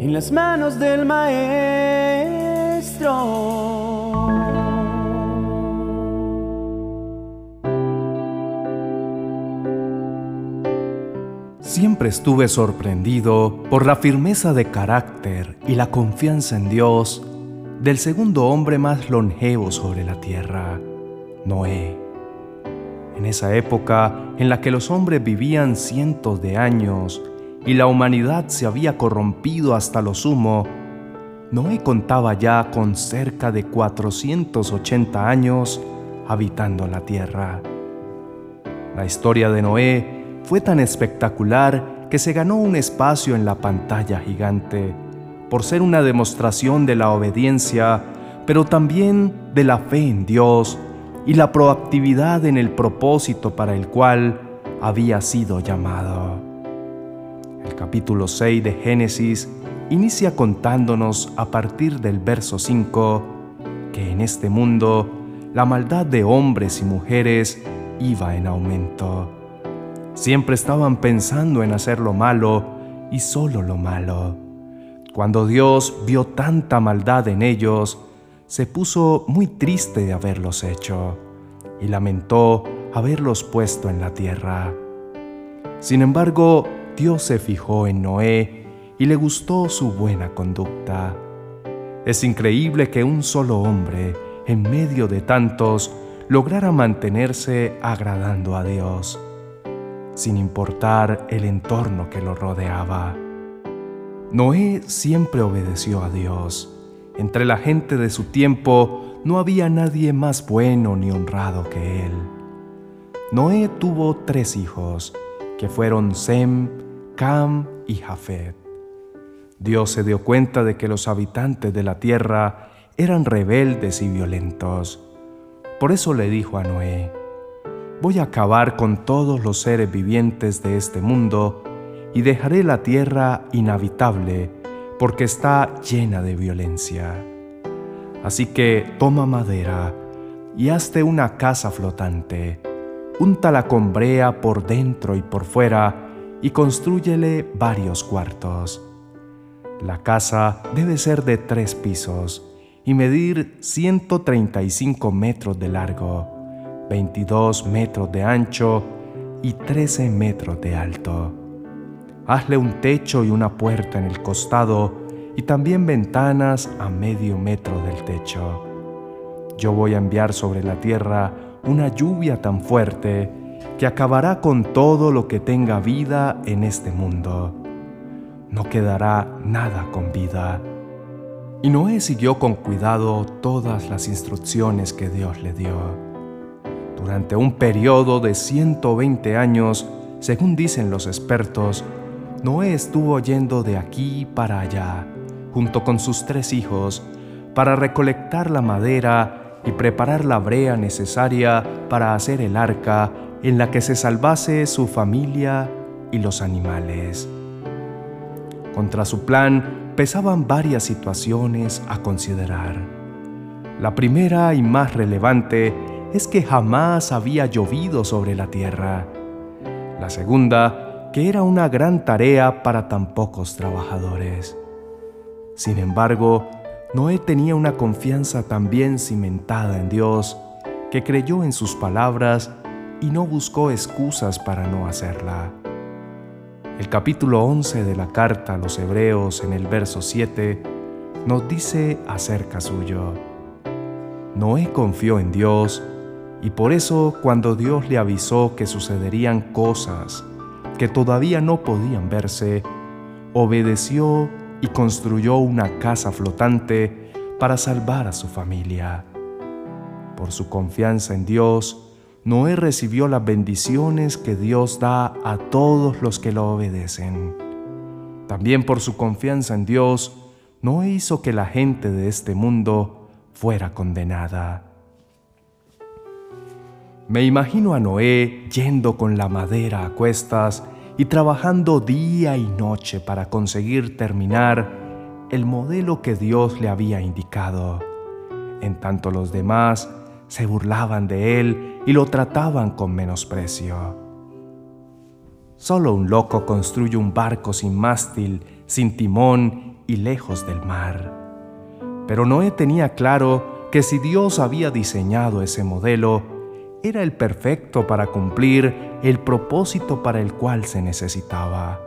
en las manos del Maestro. Siempre estuve sorprendido por la firmeza de carácter y la confianza en Dios del segundo hombre más longevo sobre la tierra, Noé. En esa época en la que los hombres vivían cientos de años y la humanidad se había corrompido hasta lo sumo, Noé contaba ya con cerca de 480 años habitando la tierra. La historia de Noé fue tan espectacular que se ganó un espacio en la pantalla gigante por ser una demostración de la obediencia, pero también de la fe en Dios y la proactividad en el propósito para el cual había sido llamado. Capítulo 6 de Génesis inicia contándonos a partir del verso 5 que en este mundo la maldad de hombres y mujeres iba en aumento Siempre estaban pensando en hacer lo malo y solo lo malo. Cuando Dios vio tanta maldad en ellos, se puso muy triste de haberlos hecho y lamentó haberlos puesto en la tierra. Sin embargo, Dios se fijó en Noé y le gustó su buena conducta. Es increíble que un solo hombre, en medio de tantos, lograra mantenerse agradando a Dios sin importar el entorno que lo rodeaba. Noé siempre obedeció a Dios. Entre la gente de su tiempo no había nadie más bueno ni honrado que él. Noé tuvo tres hijos, que fueron Sem, Y Jafet. Dios se dio cuenta de que los habitantes de la tierra eran rebeldes y violentos. Por eso le dijo a Noé, voy a acabar con todos los seres vivientes de este mundo y dejaré la tierra inhabitable porque está llena de violencia. Así que toma madera y hazte una casa flotante, úntala con brea por dentro y por fuera y construyele varios cuartos. La casa debe ser de tres pisos y medir 135 metros de largo 22 metros de ancho y 13 metros de alto. Hazle un techo y una puerta en el costado y también ventanas a medio metro del techo. Yo voy a enviar sobre la tierra una lluvia tan fuerte que acabará con todo lo que tenga vida en este mundo. No quedará nada con vida. Y Noé siguió con cuidado todas las instrucciones que Dios le dio. Durante un periodo de 120 años, según dicen los expertos, Noé estuvo yendo de aquí para allá, junto con sus tres hijos, para recolectar la madera y preparar la brea necesaria para hacer el arca en la que se salvase su familia y los animales. Contra su plan pesaban varias situaciones a considerar. La primera y más relevante es que jamás había llovido sobre la tierra. La segunda, que era una gran tarea para tan pocos trabajadores. Sin embargo, Noé tenía una confianza tan bien cimentada en Dios que creyó en sus palabras y no buscó excusas para no hacerla. El capítulo 11 de la carta a los Hebreos en el verso 7 nos dice acerca suyo. Noé confió en Dios y por eso cuando Dios le avisó que sucederían cosas que todavía no podían verse, obedeció y construyó una casa flotante para salvar a su familia. Por su confianza en Dios, Noé recibió las bendiciones que Dios da a todos los que lo obedecen. También por su confianza en Dios, Noé hizo que la gente de este mundo fuera condenada. Me imagino a Noé yendo con la madera a cuestas y trabajando día y noche para conseguir terminar el modelo que Dios le había indicado. En tanto los demás se burlaban de él y lo trataban con menosprecio. Solo un loco construye un barco sin mástil, sin timón y lejos del mar. Pero Noé tenía claro que si Dios había diseñado ese modelo, era el perfecto para cumplir el propósito para el cual se necesitaba.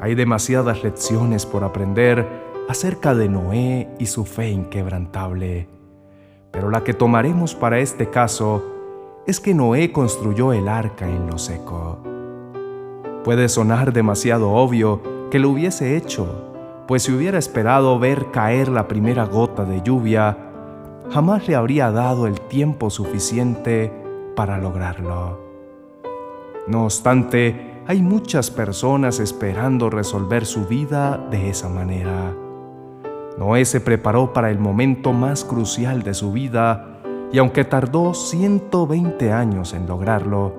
Hay demasiadas lecciones por aprender acerca de Noé y su fe inquebrantable, pero la que tomaremos para este caso es que Noé construyó el arca en lo seco. Puede sonar demasiado obvio que lo hubiese hecho, pues si hubiera esperado ver caer la primera gota de lluvia, jamás le habría dado el tiempo suficiente para lograrlo. No obstante, hay muchas personas esperando resolver su vida de esa manera. Noé se preparó para el momento más crucial de su vida y aunque tardó 120 años en lograrlo,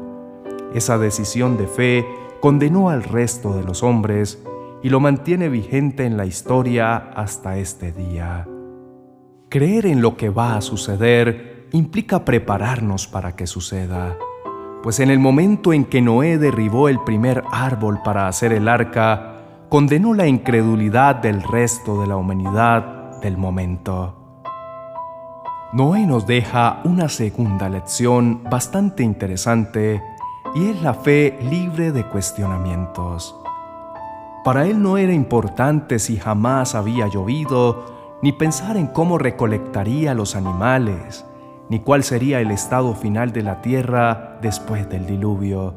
esa decisión de fe condenó al resto de los hombres y lo mantiene vigente en la historia hasta este día. Creer en lo que va a suceder implica prepararnos para que suceda, pues en el momento en que Noé derribó el primer árbol para hacer el arca, condenó la incredulidad del resto de la humanidad del momento. Noé nos deja una segunda lección bastante interesante y es la fe libre de cuestionamientos. Para él no era importante si jamás había llovido ni pensar en cómo recolectaría los animales, ni cuál sería el estado final de la tierra después del diluvio,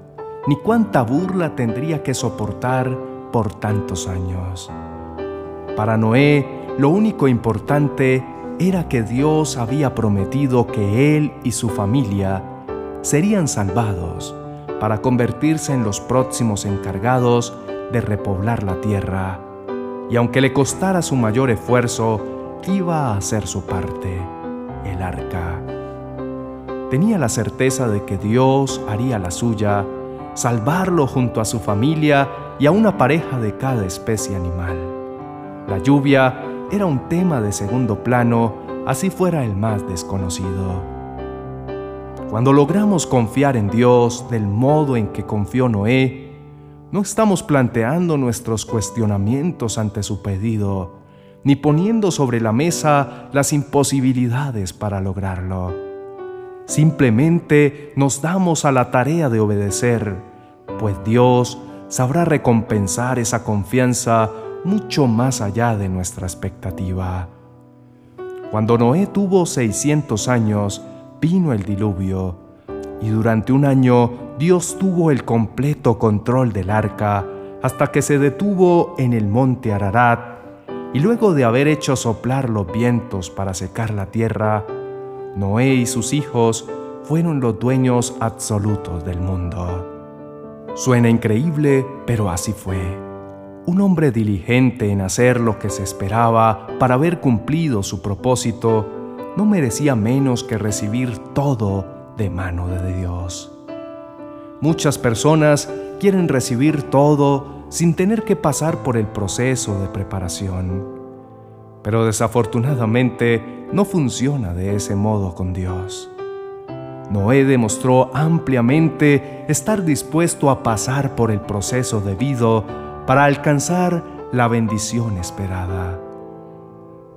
ni cuánta burla tendría que soportar por tantos años. Para Noé, lo único importante era que Dios había prometido que él y su familia serían salvados para convertirse en los próximos encargados de repoblar la tierra y aunque le costara su mayor esfuerzo, iba a hacer su parte, el arca. Tenía la certeza de que Dios haría la suya, salvarlo junto a su familia y a una pareja de cada especie animal. La lluvia era un tema de segundo plano, así fuera el más desconocido. Cuando logramos confiar en Dios del modo en que confió Noé, no estamos planteando nuestros cuestionamientos ante su pedido, ni poniendo sobre la mesa las imposibilidades para lograrlo. Simplemente nos damos a la tarea de obedecer, pues Dios sabrá recompensar esa confianza mucho más allá de nuestra expectativa. Cuando Noé tuvo 600 años, vino el diluvio y durante un año Dios tuvo el completo control del arca hasta que se detuvo en el monte Ararat y luego de haber hecho soplar los vientos para secar la tierra, Noé y sus hijos fueron los dueños absolutos del mundo. Suena increíble, pero así fue. Un hombre diligente en hacer lo que se esperaba para haber cumplido su propósito no merecía menos que recibir todo de mano de Dios. Muchas personas quieren recibir todo sin tener que pasar por el proceso de preparación. Pero desafortunadamente no funciona de ese modo con Dios. Noé demostró ampliamente estar dispuesto a pasar por el proceso debido para alcanzar la bendición esperada.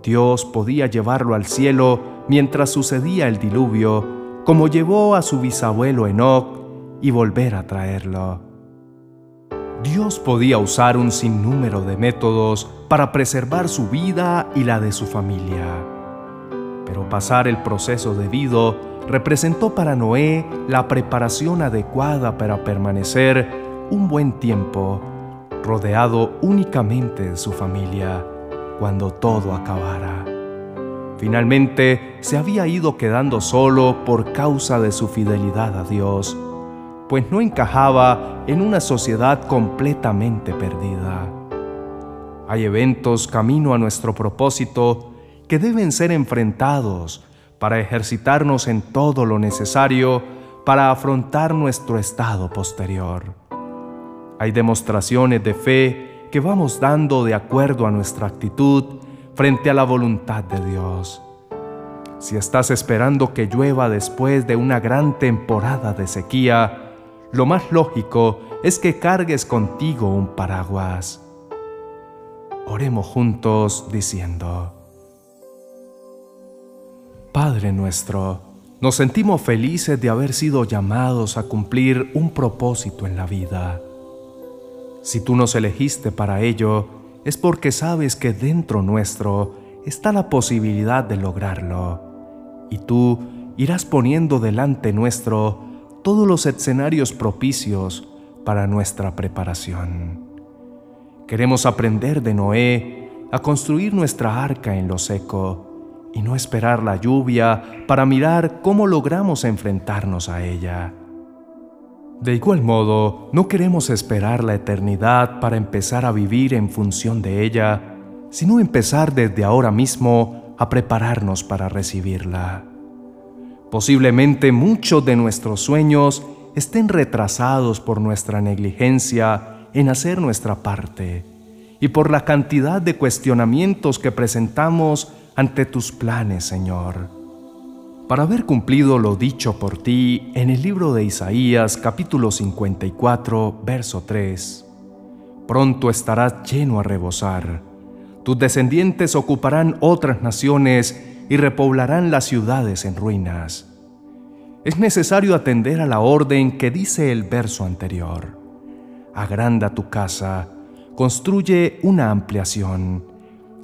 Dios podía llevarlo al cielo mientras sucedía el diluvio como llevó a su bisabuelo Enoch y volver a traerlo. Dios podía usar un sinnúmero de métodos para preservar su vida y la de su familia. Pero pasar el proceso debido representó para Noé la preparación adecuada para permanecer un buen tiempo rodeado únicamente de su familia cuando todo acabara. Finalmente se había ido quedando solo por causa de su fidelidad a Dios, pues no encajaba en una sociedad completamente perdida. Hay eventos camino a nuestro propósito que deben ser enfrentados para ejercitarnos en todo lo necesario para afrontar nuestro estado posterior. Hay demostraciones de fe que vamos dando de acuerdo a nuestra actitud frente a la voluntad de Dios. Si estás esperando que llueva después de una gran temporada de sequía, lo más lógico es que cargues contigo un paraguas. Oremos juntos diciendo, Padre nuestro, nos sentimos felices de haber sido llamados a cumplir un propósito en la vida. Si tú nos elegiste para ello, es porque sabes que dentro nuestro está la posibilidad de lograrlo, y tú irás poniendo delante nuestro todos los escenarios propicios para nuestra preparación. Queremos aprender de Noé a construir nuestra arca en lo seco y no esperar la lluvia para mirar cómo logramos enfrentarnos a ella. De igual modo, no queremos esperar la eternidad para empezar a vivir en función de ella, sino empezar desde ahora mismo a prepararnos para recibirla. Posiblemente muchos de nuestros sueños estén retrasados por nuestra negligencia en hacer nuestra parte y por la cantidad de cuestionamientos que presentamos ante tus planes, Señor. Para haber cumplido lo dicho por ti en el libro de Isaías capítulo 54, verso 3, pronto estarás lleno a rebosar. Tus descendientes ocuparán otras naciones y repoblarán las ciudades en ruinas. Es necesario atender a la orden que dice el verso anterior agranda tu casa, construye una ampliación,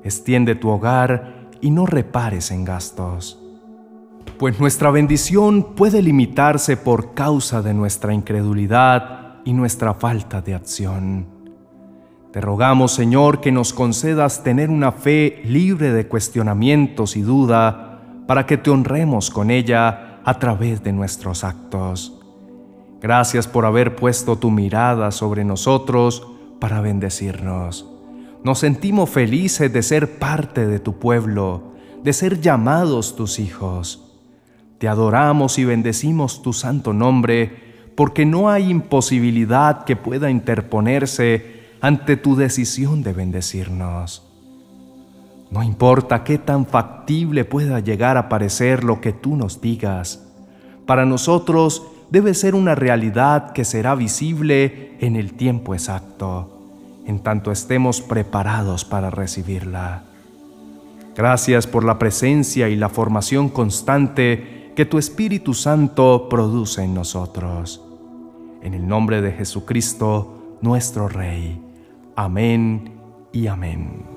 extiende tu hogar y no repares en gastos. Pues nuestra bendición puede limitarse por causa de nuestra incredulidad y nuestra falta de acción. Te rogamos, Señor, que nos concedas tener una fe libre de cuestionamientos y duda, para que te honremos con ella a través de nuestros actos. Gracias por haber puesto tu mirada sobre nosotros para bendecirnos. Nos sentimos felices de ser parte de tu pueblo, de ser llamados tus hijos. Te adoramos y bendecimos tu santo nombre, porque no hay imposibilidad que pueda interponerse ante tu decisión de bendecirnos. No importa qué tan factible pueda llegar a parecer lo que tú nos digas, para nosotros debe ser una realidad que será visible en el tiempo exacto, en tanto estemos preparados para recibirla. Gracias por la presencia y la formación constante que tu Espíritu Santo produce en nosotros. En el nombre de Jesucristo, nuestro Rey. Amén y amén.